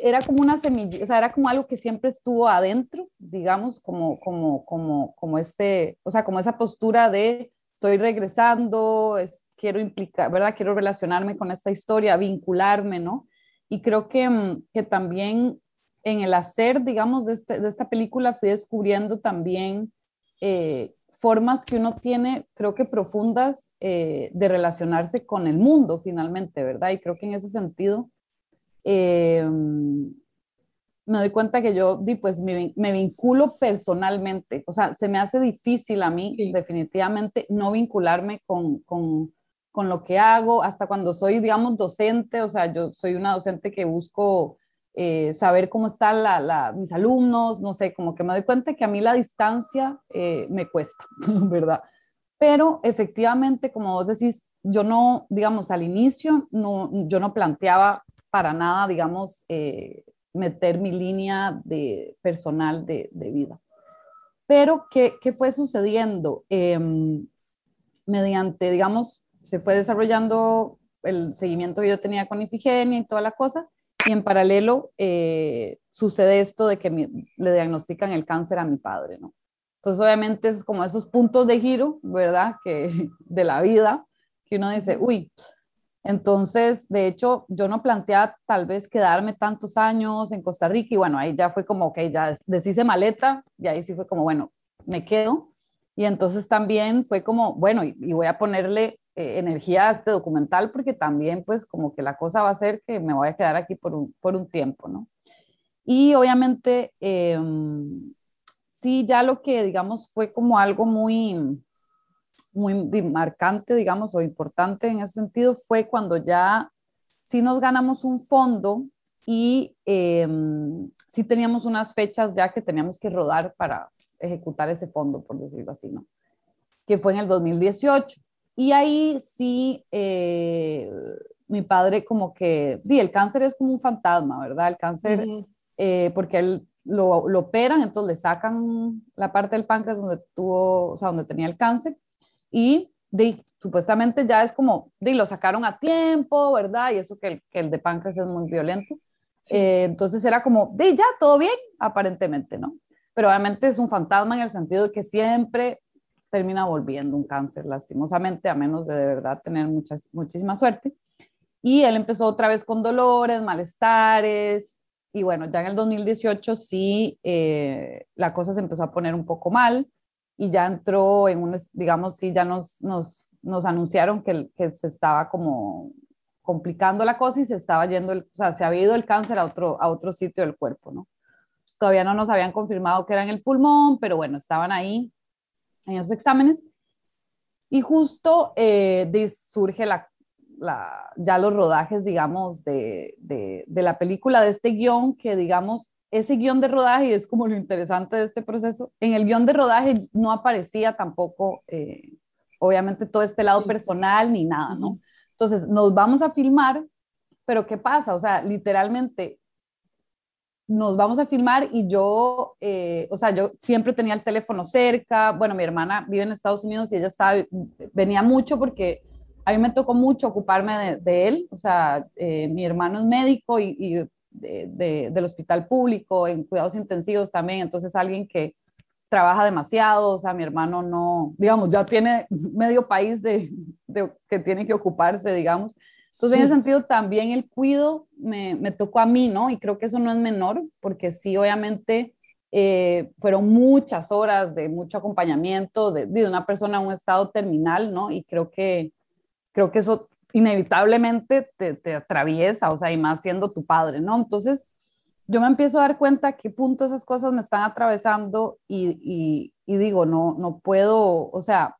era como una semilla, o sea, era como algo que siempre estuvo adentro, digamos, como, como, como, como este, o sea, como esa postura de estoy regresando, es, quiero implicar, ¿verdad? Quiero relacionarme con esta historia, vincularme, ¿no? Y creo que, mm, que también en el hacer, digamos, de, este, de esta película fui descubriendo también eh, formas que uno tiene, creo que profundas, eh, de relacionarse con el mundo finalmente, ¿verdad? Y creo que en ese sentido eh, me doy cuenta que yo, pues, me, me, vinculo personalmente, o sea, se me hace difícil a mí definitivamente no vincularme con, con, con lo que hago, hasta cuando soy, digamos, docente, o sea, yo soy una docente que busco eh, saber cómo están la, mis alumnos, no sé, como que me doy cuenta que a mí la distancia eh, me cuesta, ¿verdad? Pero efectivamente, como vos decís, yo no, digamos, al inicio, no, yo no planteaba para nada, digamos, eh, meter mi línea de personal de, de vida. Pero, ¿qué, ¿qué, fue sucediendo? Em, mediante, digamos, se fue desarrollando el seguimiento que yo tenía con Ifigenia y toda la cosa, y en paralelo eh, sucede esto de que le diagnostican el cáncer a mi padre, ¿no? Entonces, obviamente, es como esos puntos de giro, ¿verdad? Que de la vida, que uno dice, uy, entonces, de hecho, yo no planteaba tal vez quedarme tantos años en Costa Rica y bueno, ahí ya fue como, ok, ya deshice maleta y ahí sí fue como, bueno, me quedo. Y entonces también fue como, bueno, y voy a ponerle eh, energía a este documental porque también pues como que la cosa va a ser que me voy a quedar aquí por un, por un tiempo, ¿no? Y obviamente, em, sí, ya lo que digamos fue como algo muy, muy marcante, digamos, o importante en ese sentido fue cuando ya sí nos ganamos un fondo y eh, sí teníamos unas fechas ya que teníamos que rodar para ejecutar ese fondo, por decirlo así, ¿no? Que fue en el 2018. Y ahí sí, eh, mi padre como que, sí, el cáncer es como un fantasma, ¿verdad? El cáncer, eh, porque él lo, lo, operan, entonces le sacan la parte del páncreas donde tuvo, o sea, donde tenía el cáncer, y de, supuestamente ya es como, de, lo sacaron a tiempo, ¿verdad? Y eso que el, que el de páncreas es muy violento. Eh, entonces era como, de, ya, todo bien, aparentemente, ¿no? Pero obviamente es un fantasma en el sentido de que siempre termina volviendo un cáncer, lastimosamente, a menos de de verdad tener muchas, muchísima suerte. Y él empezó otra vez con dolores, malestares, y bueno, ya en el 2018 sí, eh, la cosa se empezó a poner un poco mal y ya entró en un, digamos, sí, ya nos, nos, nos anunciaron que, que se estaba como complicando la cosa y se estaba yendo, el, o sea, se había ido el cáncer a otro, a otro sitio del cuerpo, ¿no? Todavía no nos habían confirmado que era en el pulmón, pero bueno, estaban ahí en esos exámenes. Y justo eh, surge la, la, ya los rodajes, digamos, de, de, de, la película, de este guion, que digamos, ese guion de rodaje, es como lo interesante de este proceso, en el guion de rodaje no aparecía tampoco, eh, obviamente, todo este lado personal ni nada, ¿no? Entonces, nos vamos a filmar, pero ¿qué pasa? O sea, literalmente nos vamos a filmar y yo, eh, o sea, yo siempre tenía el teléfono cerca. Bueno, mi hermana vive en Estados Unidos y ella estaba, venía mucho porque a mí me tocó mucho ocuparme de, él. O sea, eh, mi hermano es médico y, de, del hospital público, en cuidados intensivos también. Entonces, alguien que trabaja demasiado, o sea, mi hermano no, digamos, ya tiene medio país de, que tiene que ocuparse, digamos. Entonces, en ese sentido, también el cuido me, me, tocó a mí, ¿no? Y creo que eso no es menor, porque sí, obviamente, eh, fueron muchas horas de mucho acompañamiento de, de, una persona en un estado terminal, ¿no? Y creo que, creo que eso inevitablemente te, te atraviesa, o sea, y más siendo tu padre, ¿no? Entonces, yo me empiezo a dar cuenta a qué punto esas cosas me están atravesando y, y, digo, no, no puedo, o sea,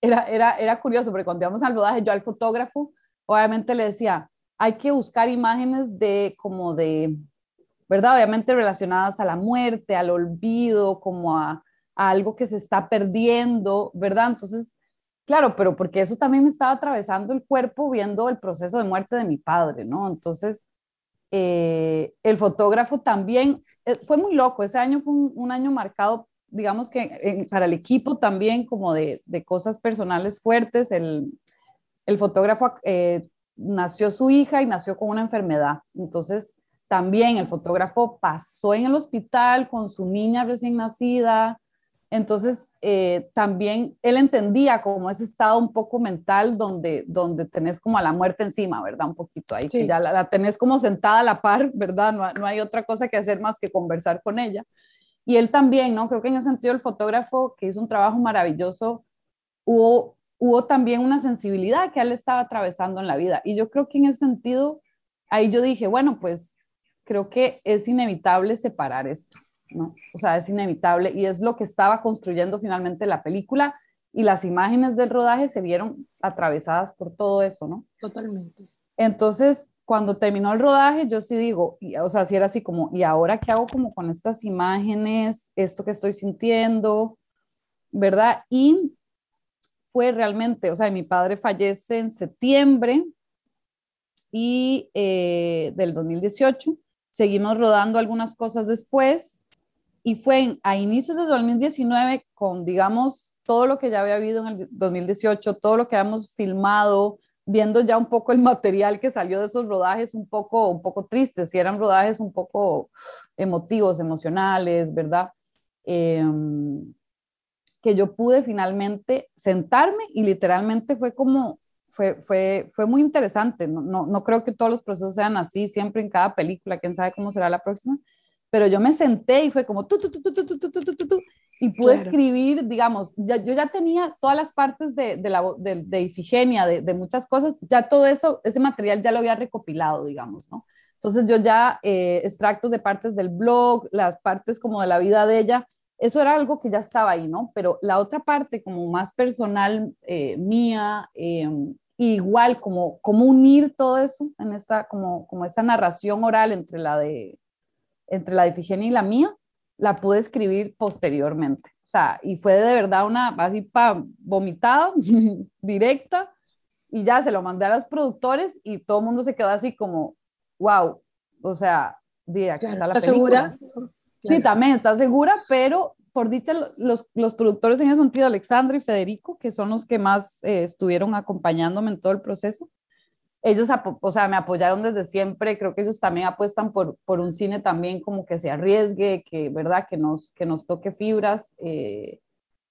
era, era, era curioso, porque cuando íbamos al rodaje, yo al fotógrafo, obviamente le decía, hay que buscar imágenes de como de, ¿verdad? Obviamente relacionadas a la muerte, al olvido, como a, algo que se está perdiendo, ¿verdad? Entonces, claro, pero porque eso también me estaba atravesando el cuerpo viendo el proceso de muerte de mi padre, ¿no? Entonces, eh, el fotógrafo también, eh, fue muy loco, ese año fue un, año marcado, digamos que para el equipo también como de, cosas personales fuertes. El, fotógrafo eh, nació su hija y nació con una enfermedad, entonces también el fotógrafo pasó en el hospital con su niña recién nacida, entonces, eh, también él entendía como ese estado un poco mental donde, donde tenés como a la muerte encima, ¿verdad? Un poquito ahí, ya la, tenés como sentada a la par, ¿verdad? No, no, hay otra cosa que hacer más que conversar con ella. Y él también, ¿no? Creo que en ese sentido el fotógrafo que hizo un trabajo maravilloso, hubo, hubo también una sensibilidad que él estaba atravesando en la vida. Y yo creo que en ese sentido, ahí yo dije, bueno, pues creo que es inevitable separar esto. ¿no? O sea, es inevitable y es lo que estaba construyendo finalmente la película y las imágenes del rodaje se vieron atravesadas por todo eso, ¿no? Totalmente. Entonces, cuando terminó el rodaje, yo sí digo, o sea, si era así como, ¿y ahora qué hago como con estas imágenes, esto que estoy sintiendo, verdad? Y fue realmente, o sea, mi padre fallece en septiembre y eh, del 2018, seguimos rodando algunas cosas después y fue a inicios de 2019 con, digamos, todo lo que ya había habido en el 2018, todo lo que habíamos filmado, viendo ya un poco el material que salió de esos rodajes un poco, un poco tristes, si eran rodajes un poco emotivos, emocionales, ¿verdad? Em, que yo pude finalmente sentarme y literalmente fue como, fue, fue, fue muy interesante. No, no, no creo que todos los procesos sean así, siempre en cada película, quién sabe cómo será la próxima, pero yo me senté y fue como tú, tú, tú, tú, tú, tú, tú, tú, tú, y pude escribir, digamos, ya, yo ya tenía todas las partes de, de, la, de, de Ifigenia, de, de, muchas cosas, ya todo eso, ese material ya lo había recopilado, digamos, ¿no? Entonces yo ya eh, extractos de partes del blog, las partes como de la vida de ella, eso era algo que ya estaba ahí, ¿no? Pero la otra parte como más personal eh, mía, eh, igual como, como unir todo eso en esta, como, como esta narración oral entre la de entre la de Ifigenia y la mía, la pude escribir posteriormente. O sea, y fue de verdad una, así pa, vomitada, directa, y ya se lo mandé a los productores y todo el mundo se quedó así como, wow, o sea, de aquí está la ¿Está segura? Sí, también está segura, pero por dicha, los, los productores en ese sentido, Alexandra y Federico, que son los que más eh, estuvieron acompañándome en todo el proceso, ellos, o sea, me apoyaron desde siempre, creo que ellos también apuestan por, por un cine también como que se arriesgue, que, ¿verdad? Que nos, que nos toque fibras eh,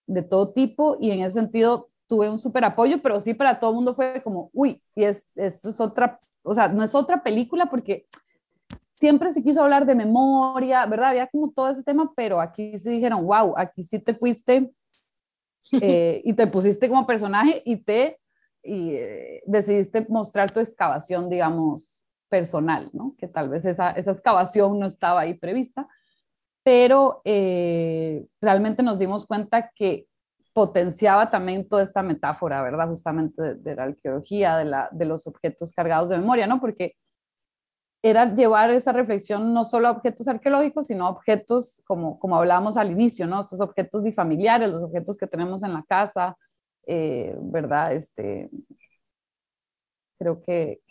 de todo tipo y en ese sentido tuve un súper apoyo, pero sí para todo el mundo fue como, uy, y es, esto es otra, o sea, no es otra película porque siempre se quiso hablar de memoria, ¿verdad? Había como todo ese tema, pero aquí sí dijeron, wow, aquí sí te fuiste eh, y te pusiste como personaje y te y eh, decidiste mostrar tu excavación, digamos, personal, ¿no? Que tal vez esa, esa excavación no estaba ahí prevista, pero eh, realmente nos dimos cuenta que potenciaba también toda esta metáfora, ¿verdad? Justamente de, la arqueología, de, la, de los objetos cargados de memoria, ¿no? Porque era llevar esa reflexión no solo a objetos arqueológicos, sino a objetos, como, como hablábamos al inicio, ¿no? Esos objetos bifamiliares, los objetos que tenemos en la casa, eh, ¿verdad? Este, creo que,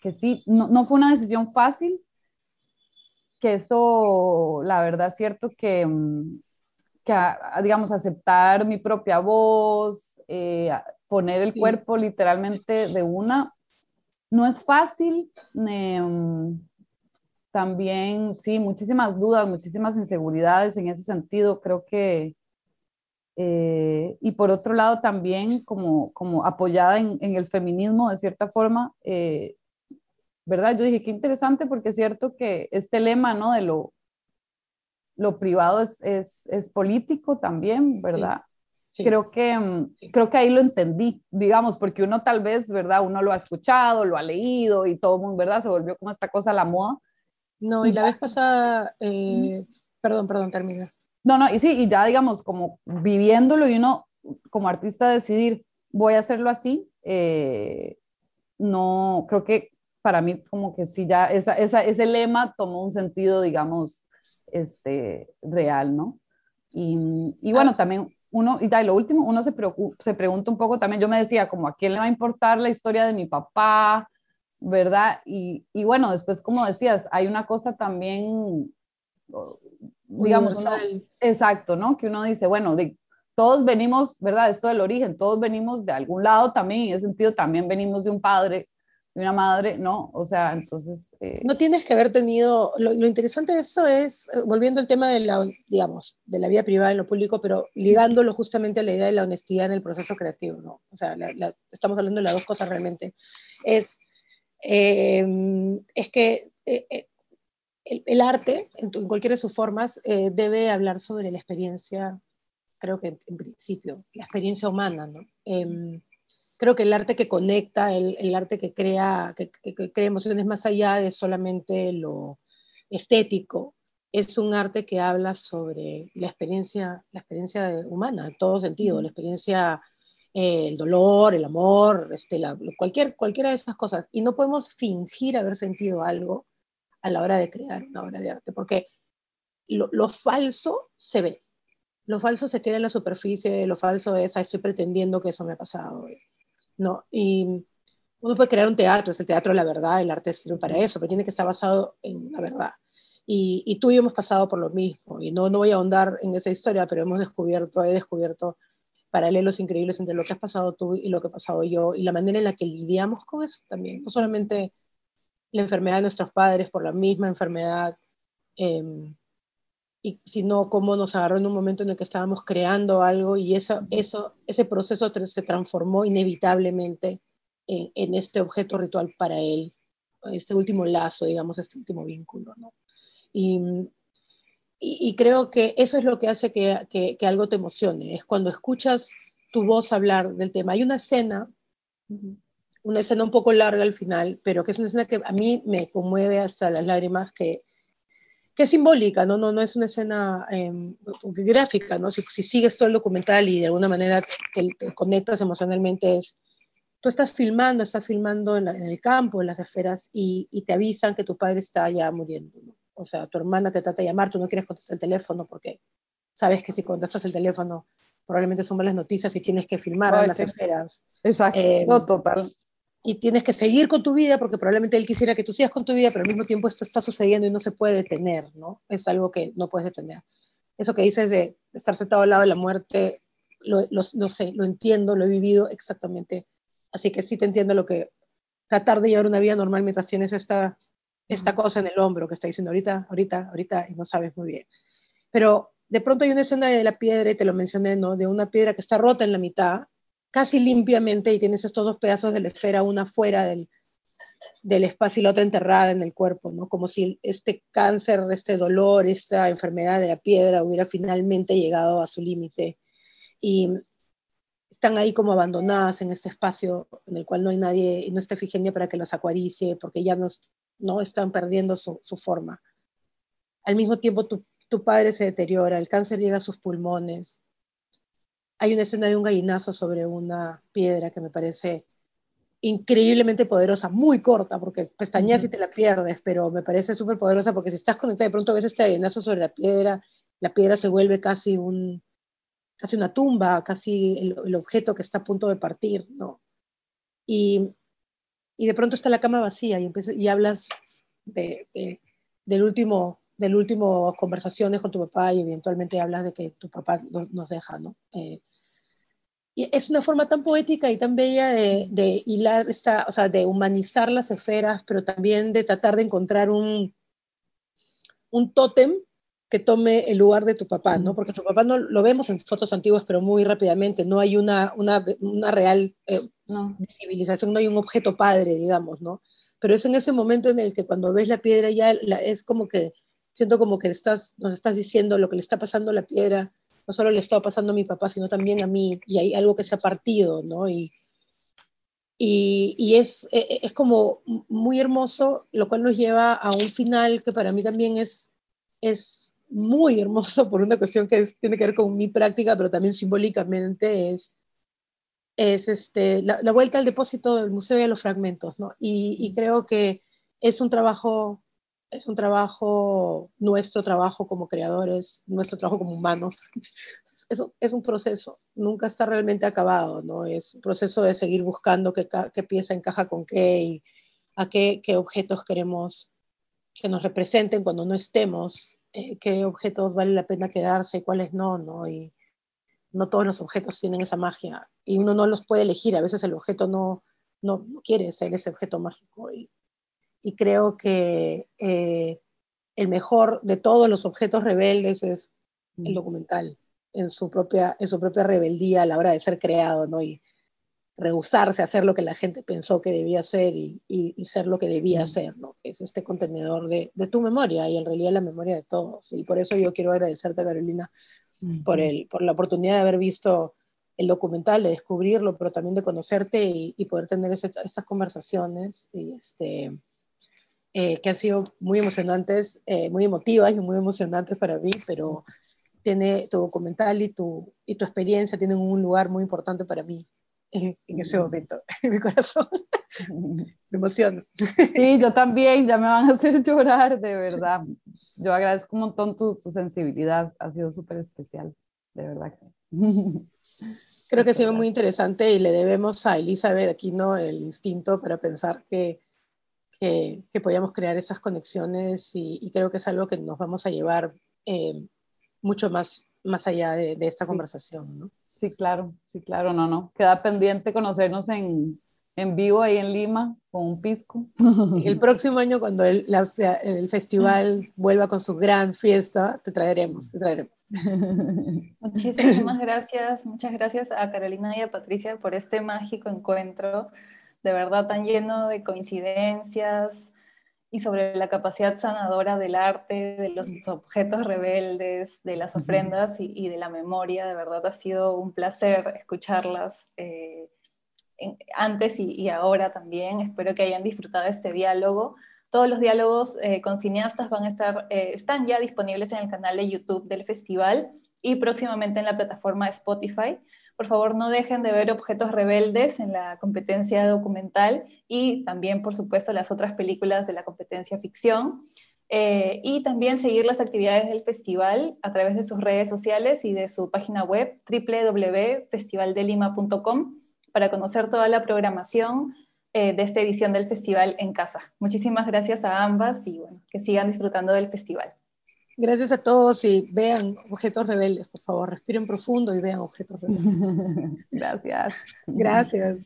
que, sí, no, no, fue una decisión fácil, que eso, la verdad, es cierto que, mm, que digamos, aceptar mi propia voz, eh, poner el cuerpo literalmente de una, no es fácil. Mm, también, sí, muchísimas dudas, muchísimas inseguridades en ese sentido. Creo que, eh, y por otro lado también como, como apoyada en, en el feminismo de cierta forma, eh, ¿verdad? Yo dije, qué interesante porque es cierto que este lema, ¿no? De lo, lo privado es, es, es político también, ¿verdad? Creo, que, mm, creo que ahí lo entendí, digamos, porque uno tal vez, ¿verdad? Uno lo ha escuchado, lo ha leído y todo el mundo, ¿verdad? Se volvió como esta cosa a la moda. No, y, la vez pasada, eh, perdón, perdón, termina. No, no, y sí, y ya digamos, como viviéndolo y uno como artista decidir, voy a hacerlo así, eh, no, creo que para mí como que sí, ya esa, esa, ese lema tomó un sentido, digamos, este, real, ¿no? Y, y bueno, ah. también uno, y, lo último, uno se, se pregunta un poco también, yo me decía, como a quién le va a importar la historia de mi papá, ¿verdad? Y, y bueno, después, como decías, hay una cosa también, digamos, exacto, ¿no? Que uno dice, bueno, de, todos venimos, ¿verdad? Esto del origen, todos venimos de algún lado también, en ese sentido también venimos de un padre de una madre, ¿no? O sea, entonces... Eh, no tienes que haber tenido, lo, interesante de eso es, eh, volviendo al tema de la, digamos, de la vida privada en lo público, pero ligándolo justamente a la idea de la honestidad en el proceso creativo, ¿no? O sea, estamos hablando de las dos cosas realmente. Es, em, es que eh, el, arte, en, cualquiera de sus formas, debe hablar sobre la experiencia, creo que en, principio, la experiencia humana, ¿no? Creo que el arte que conecta, el, arte que crea, que, crea emociones más allá de solamente lo estético, es un arte que habla sobre la experiencia, la experiencia humana, en todo sentido, la experiencia, eh, el dolor, el amor, este, cualquier, cualquiera de esas cosas. Y no podemos fingir haber sentido algo a la hora de crear una obra de arte, porque lo, lo falso se ve, lo falso se queda en la superficie, lo falso es, estoy pretendiendo que eso me ha pasado. ¿No? Y uno puede crear un teatro, es el teatro de la verdad, el arte sirve para eso, pero tiene que estar basado en la verdad. Y, tú y yo hemos pasado por lo mismo, y no, no voy a ahondar en esa historia, pero hemos descubierto, he descubierto paralelos increíbles entre lo que has pasado tú y lo que he pasado yo, y la manera en la que lidiamos con eso también, no solamente la enfermedad de nuestros padres por la misma enfermedad, eh, y sino cómo nos agarró en un momento en el que estábamos creando algo y eso, eso, ese proceso se transformó inevitablemente en, este objeto ritual para él, este último lazo, digamos, este último vínculo. ¿no? Y, y, creo que eso es lo que hace que, que, que, algo te emocione, es cuando escuchas tu voz hablar del tema. Hay una escena, una escena un poco larga al final, pero que es una escena que a mí me conmueve hasta las lágrimas, que que es simbólica, ¿no? No, no es una escena em, gráfica, ¿no? Si, si, sigues todo el documental y de alguna manera te, conectas emocionalmente, es, tú estás filmando, estás filmando en, el campo, en las esferas, y, y, te avisan que tu padre está ya muriendo, ¿no? O sea, tu hermana te trata de llamar, tú no quieres contestar el teléfono porque sabes que si contestas el teléfono probablemente son malas noticias y tienes que filmar en las esferas. Exacto, em, no, total y tienes que seguir con tu vida porque probablemente él quisiera que tú sigas con tu vida, pero al mismo tiempo esto está sucediendo y no se puede detener, ¿no? Es algo que no puedes detener. Eso que dices de estar sentado al lado de la muerte, lo, no sé, lo entiendo, lo he vivido exactamente. Así que sí te entiendo lo que tratar de llevar una vida normal mientras tienes esta, esta cosa en el hombro que está diciendo ahorita, ahorita, ahorita y no sabes muy bien. Pero de pronto hay una escena de la piedra, y te lo mencioné, ¿no? De una piedra que está rota en la mitad casi limpiamente y tienes estos dos pedazos de la esfera, una fuera del, del espacio y la otra enterrada en el cuerpo, ¿no? Como si este cáncer, este dolor, esta enfermedad de la piedra hubiera finalmente llegado a su límite. Y están ahí como abandonadas en este espacio en el cual no hay nadie y no está Efigenia para que las acuaricie, porque ya no, no están perdiendo su, su forma. Al mismo tiempo, tu, tu padre se deteriora, el cáncer llega a sus pulmones, hay una escena de un gallinazo sobre una piedra que me parece increíblemente poderosa, muy corta, porque pestañas y te la pierdes, pero me parece súper poderosa porque si estás conectada de pronto ves este gallinazo sobre la piedra, la piedra se vuelve casi, un, casi una tumba, casi el, objeto que está a punto de partir, ¿no? Y, y de pronto está la cama vacía y, y hablas de, del último del último conversaciones con tu papá y eventualmente hablas de que tu papá nos, deja, ¿no? Eh, y es una forma tan poética y tan bella de, de, hilar esta, o sea, de humanizar las esferas, pero también de tratar de encontrar un, un tótem que tome el lugar de tu papá, ¿no? Porque tu papá no lo vemos en fotos antiguas, pero muy rápidamente, no hay una, una, una real eh, civilización, no hay un objeto padre, digamos, ¿no? Pero es en ese momento en el que cuando ves la piedra ya es como que, siento como que estás, nos estás diciendo lo que le está pasando a la piedra, no solo le está pasando a mi papá, sino también a mí, y hay algo que se ha partido, ¿no? Y, y, y es, e, e, es como muy hermoso, lo cual nos lleva a un final que para mí también es, es muy hermoso por una cuestión que tiene que ver con mi práctica, pero también simbólicamente es, es este, la, vuelta al depósito del Museo y a los fragmentos, ¿no? Y, y creo que es un trabajo es un trabajo, nuestro trabajo como creadores, nuestro trabajo como humanos. Es, es un proceso, nunca está realmente acabado, ¿no? Es un proceso de seguir buscando qué, qué pieza encaja con qué y a qué, qué, objetos queremos que nos representen cuando no estemos, eh, qué objetos vale la pena quedarse y cuáles no, ¿no? Y no todos los objetos tienen esa magia y uno no los puede elegir, a veces el objeto no, no quiere ser ese objeto mágico y y creo que eh, el mejor de todos los objetos rebeldes es el mm. documental, en su propia, en su propia rebeldía a la hora de ser creado, ¿no? Y rehusarse a hacer lo que la gente pensó que debía ser y, y, ser lo que debía mm. ser, ¿no? Es este contenedor de, de, tu memoria y en realidad la memoria de todos. Y por eso yo quiero agradecerte, Carolina, por, el, por la oportunidad de haber visto el documental, de descubrirlo, pero también de conocerte y, y poder tener estas conversaciones. Y este, eh, que han sido muy emocionantes, eh, muy emotivas y muy emocionantes para mí, pero tiene tu documental y tu, y tu experiencia tienen un lugar muy importante para mí en, ese momento, en mi corazón. me emociono. Sí, yo también, ya me van a hacer llorar, de verdad. Yo agradezco un montón tu, tu sensibilidad, ha sido súper especial, de verdad. Creo que ha sido muy interesante y le debemos a Elizabeth aquí, ¿no? El instinto para pensar que que, podíamos crear esas conexiones y, creo que es algo que nos vamos a llevar eh, mucho más, más allá de, esta conversación. ¿no? Sí, claro, sí, claro, no, no. Queda pendiente conocernos en, en vivo ahí en Lima con un pisco. El próximo año cuando el, el, festival vuelva con su gran fiesta, te traeremos, te traeremos. Muchísimas gracias, muchas gracias a Carolina y a Patricia por este mágico encuentro de verdad tan lleno de coincidencias y sobre la capacidad sanadora del arte, de los objetos rebeldes, de las ofrendas y, de la memoria. De verdad ha sido un placer escucharlas eh, antes y, ahora también. Espero que hayan disfrutado este diálogo. Todos los diálogos eh, con cineastas van a estar, eh, están ya disponibles en el canal de YouTube del festival y próximamente en la plataforma Spotify. Por favor, no dejen de ver Objetos Rebeldes en la competencia documental y también, por supuesto, las otras películas de la competencia ficción. Eh, y también seguir las actividades del festival a través de sus redes sociales y de su página web www.festivaldelima.com para conocer toda la programación eh, de esta edición del festival en casa. Muchísimas gracias a ambas y bueno, que sigan disfrutando del festival. Gracias a todos y vean Objetos Rebeldes, por favor, respiren profundo y vean Objetos Rebeldes. Gracias. Gracias.